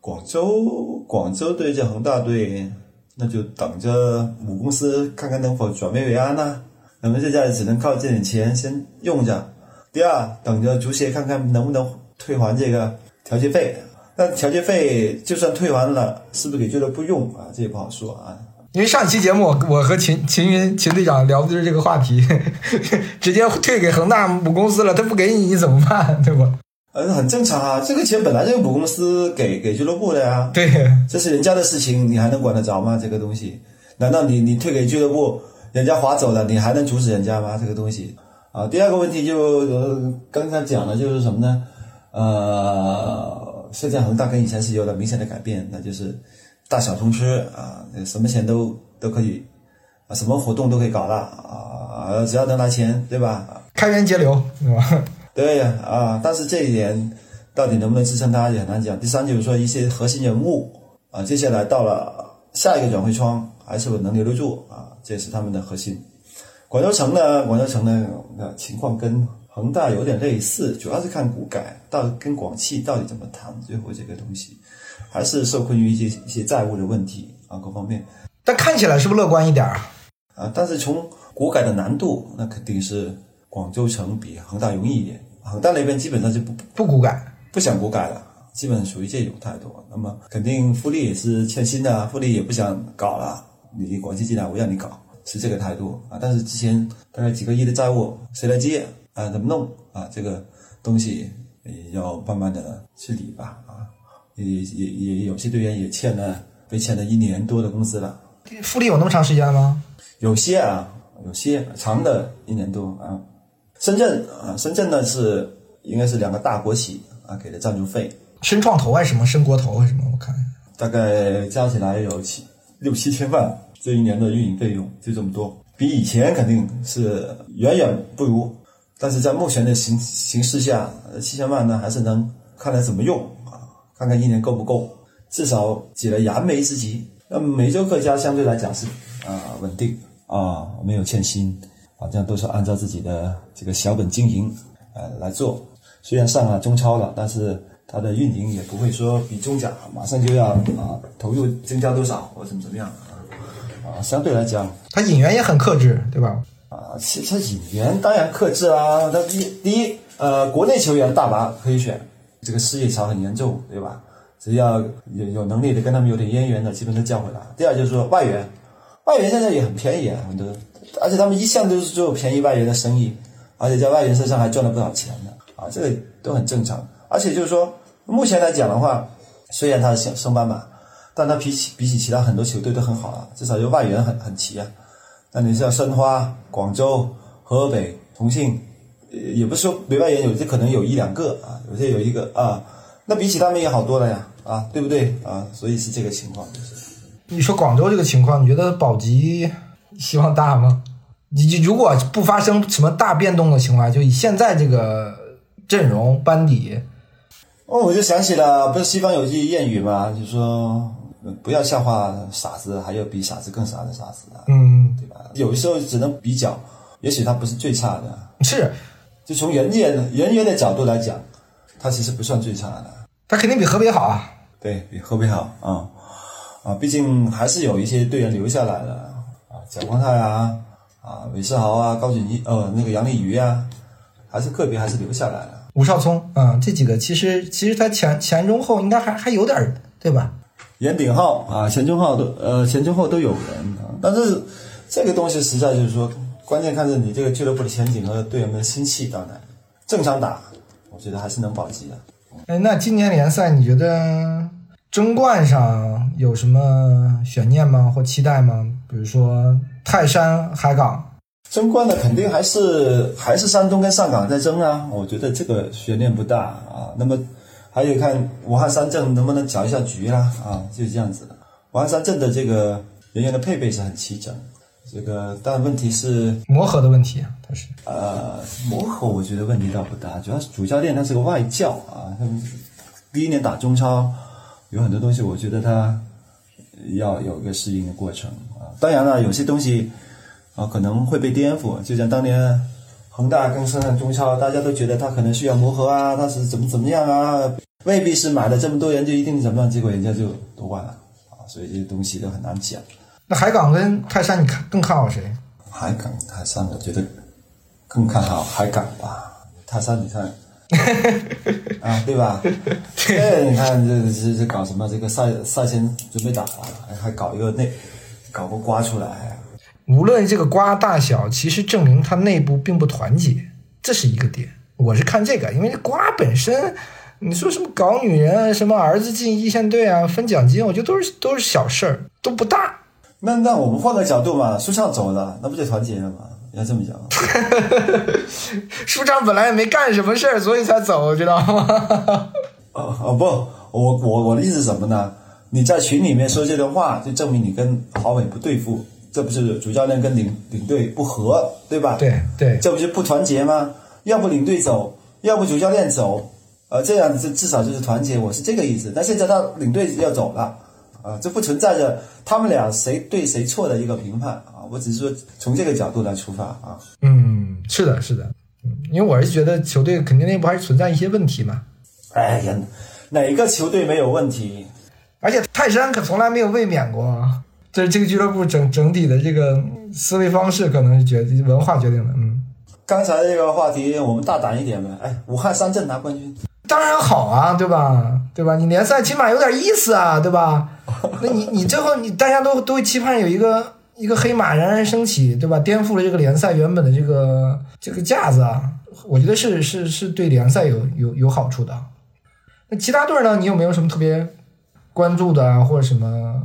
S3: 广州广州队这恒大队，那就等着母公司看看能否转危为安呐、那么现在只能靠这点钱先用着。第二，等着足协看看能不能退还这个调节费。那调节费就算退还了，是不是给俱乐部用啊？这也不好说啊。
S2: 因为上期节目我和秦秦云秦队长聊的就是这个话题，直接退给恒大母公司了，他不给你你怎么办，对吧？
S3: 呃，很正常啊，这个钱本来就是母公司给给俱乐部的呀。
S2: 对，
S3: 这是人家的事情，你还能管得着吗？这个东西，难道你你退给俱乐部，人家划走了，你还能阻止人家吗？这个东西啊。第二个问题就呃刚才讲的就是什么呢？呃，现在恒大跟以前是有了明显的改变，那就是大小通吃啊，什么钱都都可以啊，什么活动都可以搞了啊，只要能拿钱，对吧？
S2: 开源节流，对吧？
S3: 对呀啊，但是这一点到底能不能支撑它也很难讲。第三就是说一些核心人物啊，接下来到了下一个转会窗还是否能留得住啊，这也是他们的核心。广州城呢，广州城呢呃情况跟恒大有点类似，主要是看股改到跟广汽到底怎么谈，最后这个东西还是受困于一些一些债务的问题啊各方面
S2: 但看起来是不是乐观一点啊？
S3: 啊，但是从股改的难度，那肯定是广州城比恒大容易一点。恒大那边基本上就不
S2: 不股改，
S3: 不想股改了基本属于这种态度。那么肯定富力也是欠薪的，富力也不想搞了，你广汽进来我让你搞，是这个态度啊。但是之前大概几个亿的债务谁来接啊？怎么弄啊？这个东西也要慢慢的去理吧啊。也也也有些队员也欠了，被欠了一年多的工资了。
S2: 富力有那么长时间吗？
S3: 有些啊，有些长的一年多啊。深圳啊，深圳呢是应该是两个大国企啊给的赞助费，
S2: 深创投还是什么？深国投还是什么？我看
S3: 大概加起来有七六七千万，这一年的运营费用就这么多，比以前肯定是远远不如。但是在目前的形形势下，七千万呢还是能看来怎么用啊？看看一年够不够，至少解了燃眉之急。那美洲客家相对来讲是啊稳定啊，没有欠薪。好像都是按照自己的这个小本经营，呃来做。虽然上了中超了，但是它的运营也不会说比中甲马上就要啊投入增加多少或怎么怎么样啊啊，相对来讲，
S2: 他引援也很克制，对吧？
S3: 啊，其实引援当然克制啊。那第第一，呃，国内球员大把可以选，这个失业潮很严重，对吧？只要有有能力的，跟他们有点渊源的，基本都叫回来。第二就是说外援，外援现在也很便宜啊，很多。而且他们一向都是做便宜外援的生意，而且在外援身上还赚了不少钱呢，啊，这个都很正常。而且就是说，目前来讲的话，虽然他是升升班马，但他比起比起其他很多球队都很好啊，至少有外援很很齐啊。那你像申花、广州、河北、重庆，也不是说没外援，有些可能有一两个啊，有些有一个啊，那比起他们也好多了呀，啊，对不对啊？所以是这个情况。
S2: 你说广州这个情况，你觉得保级？希望大吗？你如果不发生什么大变动的情况下，就以现在这个阵容班底，
S3: 哦，我就想起了，不是西方有句谚语吗？就说不要笑话傻子，还有比傻子更傻的傻子啊，
S2: 嗯，
S3: 对吧？有的时候只能比较，也许他不是最差的，
S2: 是，
S3: 就从人员人员的角度来讲，他其实不算最差的，
S2: 他肯定比河北好啊，
S3: 对比河北好啊啊，毕竟还是有一些队员留下来了啊。蒋光太啊，啊，韦世豪啊，高景一，呃，那个杨立瑜啊，还是个别还是留下来了。
S2: 吴少聪，嗯，这几个其实其实他前前中后应该还还有点对吧？
S3: 严鼎浩啊，前中后都呃前中后都有人，但是这个东西实在就是说，关键看着你这个俱乐部的前景和队员们的心气。当然，正常打，我觉得还是能保级的。
S2: 哎，那今年联赛你觉得？争冠上有什么悬念吗？或期待吗？比如说泰山、海港，
S3: 争冠的肯定还是还是山东跟上港在争啊。我觉得这个悬念不大啊。那么还有看武汉三镇能不能搅一下局啊？啊，就是这样子的。武汉三镇的这个人员的配备是很齐整，这个但问题是
S2: 磨合的问题啊，它是
S3: 呃磨合，我觉得问题倒不大，主要是主教练他是个外教啊，他第一年打中超。有很多东西，我觉得它要有一个适应的过程啊。当然了，有些东西啊可能会被颠覆，就像当年恒大跟深圳中超，大家都觉得他可能需要磨合啊，他是怎么怎么样啊，未必是买了这么多人就一定怎么样，结果人家就夺冠了啊。所以这些东西都很难讲。
S2: 那海港跟泰山，你看更看好谁？
S3: 海港、泰山，我觉得更看好海港吧。泰山，你看。啊，对吧？对，你看这这这搞什么？这个赛赛前准备打了，还还搞一个内，搞个瓜出来。
S2: 无论这个瓜大小，其实证明它内部并不团结，这是一个点。我是看这个，因为这瓜本身，你说什么搞女人，什么儿子进一线队啊，分奖金，我觉得都是都是小事儿，都不大。
S3: 那那我们换个角度嘛，舒畅走了，那不就团结了吗？要这么讲，
S2: 舒畅本来也没干什么事儿，所以才走，知道吗？
S3: 哦哦不，我我我的意思是什么呢？你在群里面说这段话，就证明你跟郝伟不对付，这不是主教练跟领领队不和，对吧？
S2: 对对，
S3: 这不是不团结吗？要不领队走，要不主教练走，呃，这样子至少就是团结，我是这个意思。但现在他领队要走了，啊，这不存在着他们俩谁对谁错的一个评判。我只是说从这个角度来出发啊。
S2: 嗯，是的，是的，嗯，因为我是觉得球队肯定内部还是存在一些问题嘛。
S3: 哎呀，哪个球队没有问题？
S2: 而且泰山可从来没有卫冕过，这是这个俱乐部整整体的这个思维方式可能是决定文化决定的。嗯，
S3: 刚才这个话题我们大胆一点呗，哎，武汉三镇拿冠军，
S2: 当然好啊，对吧？对吧？你联赛起码有点意思啊，对吧？那你你最后你大家都都会期盼有一个一个黑马冉冉升起，对吧？颠覆了这个联赛原本的这个这个架子啊，我觉得是是是对联赛有有有好处的。那其他队呢？你有没有什么特别关注的啊，或者什么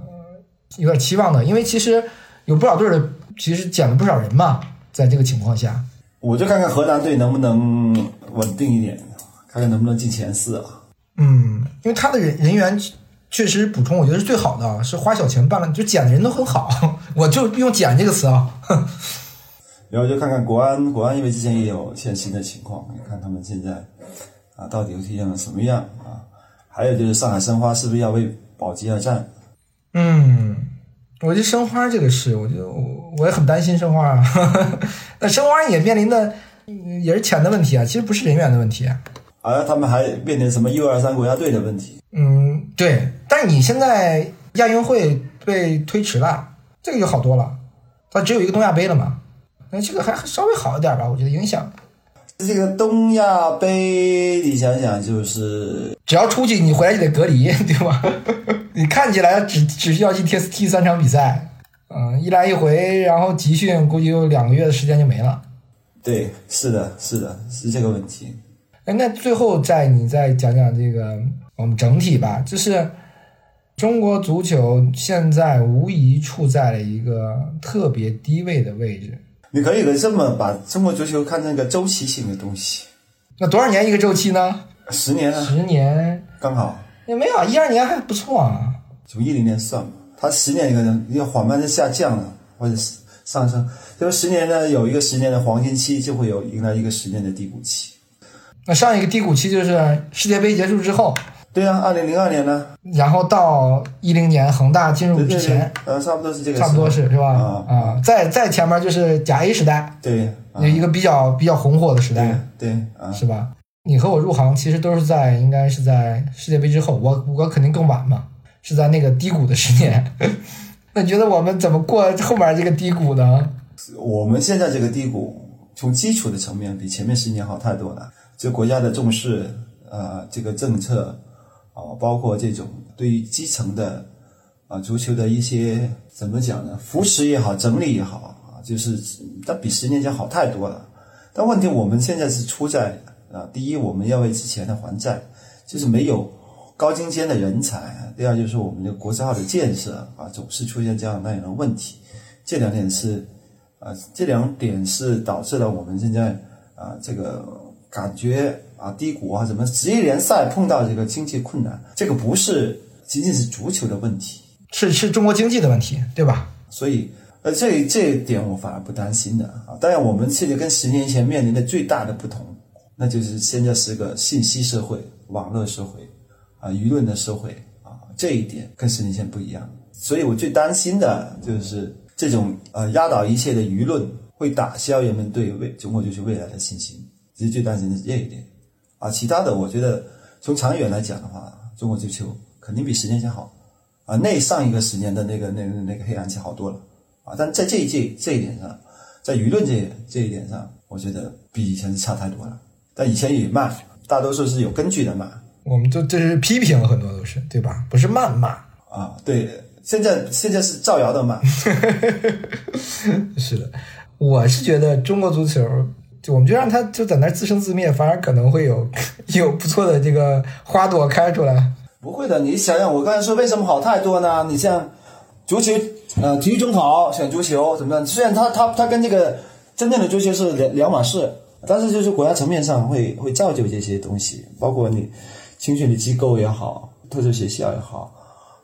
S2: 有点期望的？因为其实有不少队的其实减了不少人嘛，在这个情况下，
S3: 我就看看河南队能不能稳定一点，看看能不能进前四啊。
S2: 嗯，因为他的人人员确实补充，我觉得是最好的啊，是花小钱办了，就捡的人都很好，我就用“捡”这个词啊。
S3: 然后就看看国安，国安因为之前也有欠薪的情况，你看他们现在啊到底会体现成什么样啊？还有就是上海申花是不是要为保级而战？
S2: 嗯，我觉得申花这个事，我就我我也很担心申花啊。那申花也面临的嗯也是钱的问题啊，其实不是人员的问题。
S3: 而他们还面临什么 U 二三国家队的问题？
S2: 嗯，对。但是你现在亚运会被推迟了，这个就好多了，它只有一个东亚杯了嘛。那这个还还稍微好一点吧，我觉得影响。
S3: 这个东亚杯，你想想，就是
S2: 只要出去，你回来就得隔离，对吧？你看起来只只需要去踢踢三场比赛，嗯，一来一回，然后集训，估计有两个月的时间就没了。
S3: 对，是的，是的，是这个问题。
S2: 哎，那最后再你再讲讲这个我们整体吧，就是中国足球现在无疑处在了一个特别低位的位置。
S3: 你可以这么把中国足球看成一个周期性的东西，
S2: 那多少年一个周期呢？
S3: 十年啊，
S2: 十年
S3: 刚好。
S2: 也没有，一二年还不错啊。
S3: 从一零年算吧，它十年一个人要缓慢的下降了，或者是上升。就是十年呢，有一个十年的黄金期，就会有迎来一个十年的低谷期。
S2: 那上一个低谷期就是世界杯结束之后，
S3: 对啊，二零零二年呢，
S2: 然后到一零年恒大进入之前，
S3: 对，呃，差不多是这个
S2: 差不多是是吧？
S3: 啊
S2: 啊，再再前面就是甲 A 时代，
S3: 对，啊
S2: 有一个比较比较红火的时代。
S3: 对
S2: 是吧？你和我入行其实都是在应该是在世界杯之后，我我肯定更晚嘛，是在那个低谷的十年。那你觉得我们怎么过后面这个低谷呢？
S3: 我们现在这个低谷，从基础的层面比前面十年好太多了。就国家的重视，呃，这个政策，啊、包括这种对于基层的啊、足球的一些怎么讲呢？扶持也好，整理也好啊，就是它比十年前好太多了。但问题我们现在是出在啊，第一，我们要为之前的还债，就是没有高精尖的人才；第二，就是我们的国字号的建设啊，总是出现这样那样的问题。这两点是啊，这两点是导致了我们现在啊这个感觉啊低谷啊，什么职业联赛碰到这个经济困难，这个不是仅仅是足球的问题，
S2: 是是中国经济的问题，对吧？
S3: 所以呃这这一点我反而不担心的啊。当然，我们现在跟十年前面临的最大的不同，那就是现在是个信息社会、网络社会啊、舆论的社会啊，这一点跟十年前不一样。所以我最担心的就是这种呃压倒一切的舆论会打消人们对未中国足球未来的信心，其实最担心的是这一点啊。其他的，我觉得从长远来讲的话，中国足球肯定比十年前好啊。那上一个十年的那个那个那个黑暗期好多了啊，但在这一届这一点上，在舆论这这一点上，我觉得比以前是差太多了。但以前也骂，大多数是有根据的骂
S2: 我们就这是批评了很多都是对吧？不是谩骂，
S3: 啊。对，现在现在是造谣的骂。
S2: 是的。我是觉得中国足球，就我们就让它就在那儿自生自灭，反而可能会有有不错的这个花朵开出来。
S3: 不会的，你想想，我刚才说为什么好太多呢？你像足球，呃，体育中考选足球怎么样？虽然它它它跟这个真正的足球是两两码事，但是就是国家层面上会会造就这些东西，包括你青训的机构也好，特殊学校也好，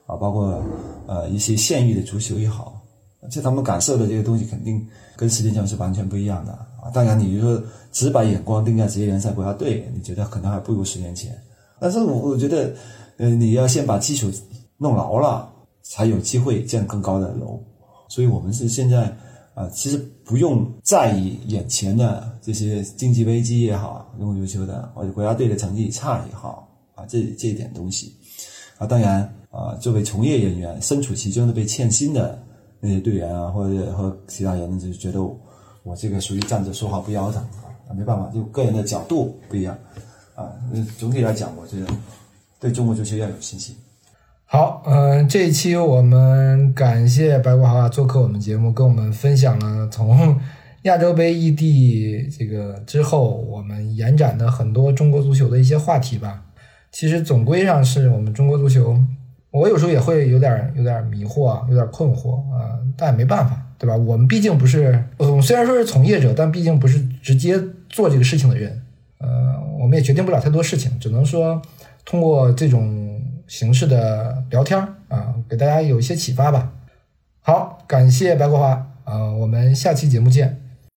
S3: 啊，包括呃一些县域的足球也好，就他们感受的这个东西肯定跟实际上是完全不一样的当然，你就说只把眼光定在职业联赛国家队，你觉得可能还不如十年前。但是我我觉得，呃，你要先把基础弄牢了，才有机会建更高的楼。所以我们是现在啊、其实不用在意眼前的这些经济危机也好，中国足球的或者国家队的成绩差也好啊，这这一点东西啊，当然啊，作为从业人员，身处其中的被欠薪的那些队员啊，或者和其他人，就觉得我这个属于站着说话不腰疼啊，没办法，就个人的角度不一样。啊。总体来讲，我觉得对中国足球要有信心。
S2: 好，嗯，这一期我们感谢白国华做客我们节目，跟我们分享了从亚洲杯异地这个之后，我们延展的很多中国足球的一些话题吧。其实总归上是我们中国足球，我有时候也会有点有点迷惑，有点困惑啊，但也没办法，对吧？我们毕竟不是，嗯，虽然说是从业者，但毕竟不是直接做这个事情的人，呃，我们也决定不了太多事情，只能说通过这种形式的聊天啊，给大家有一些启发吧。好，感谢白国华，啊，我们下期节目见。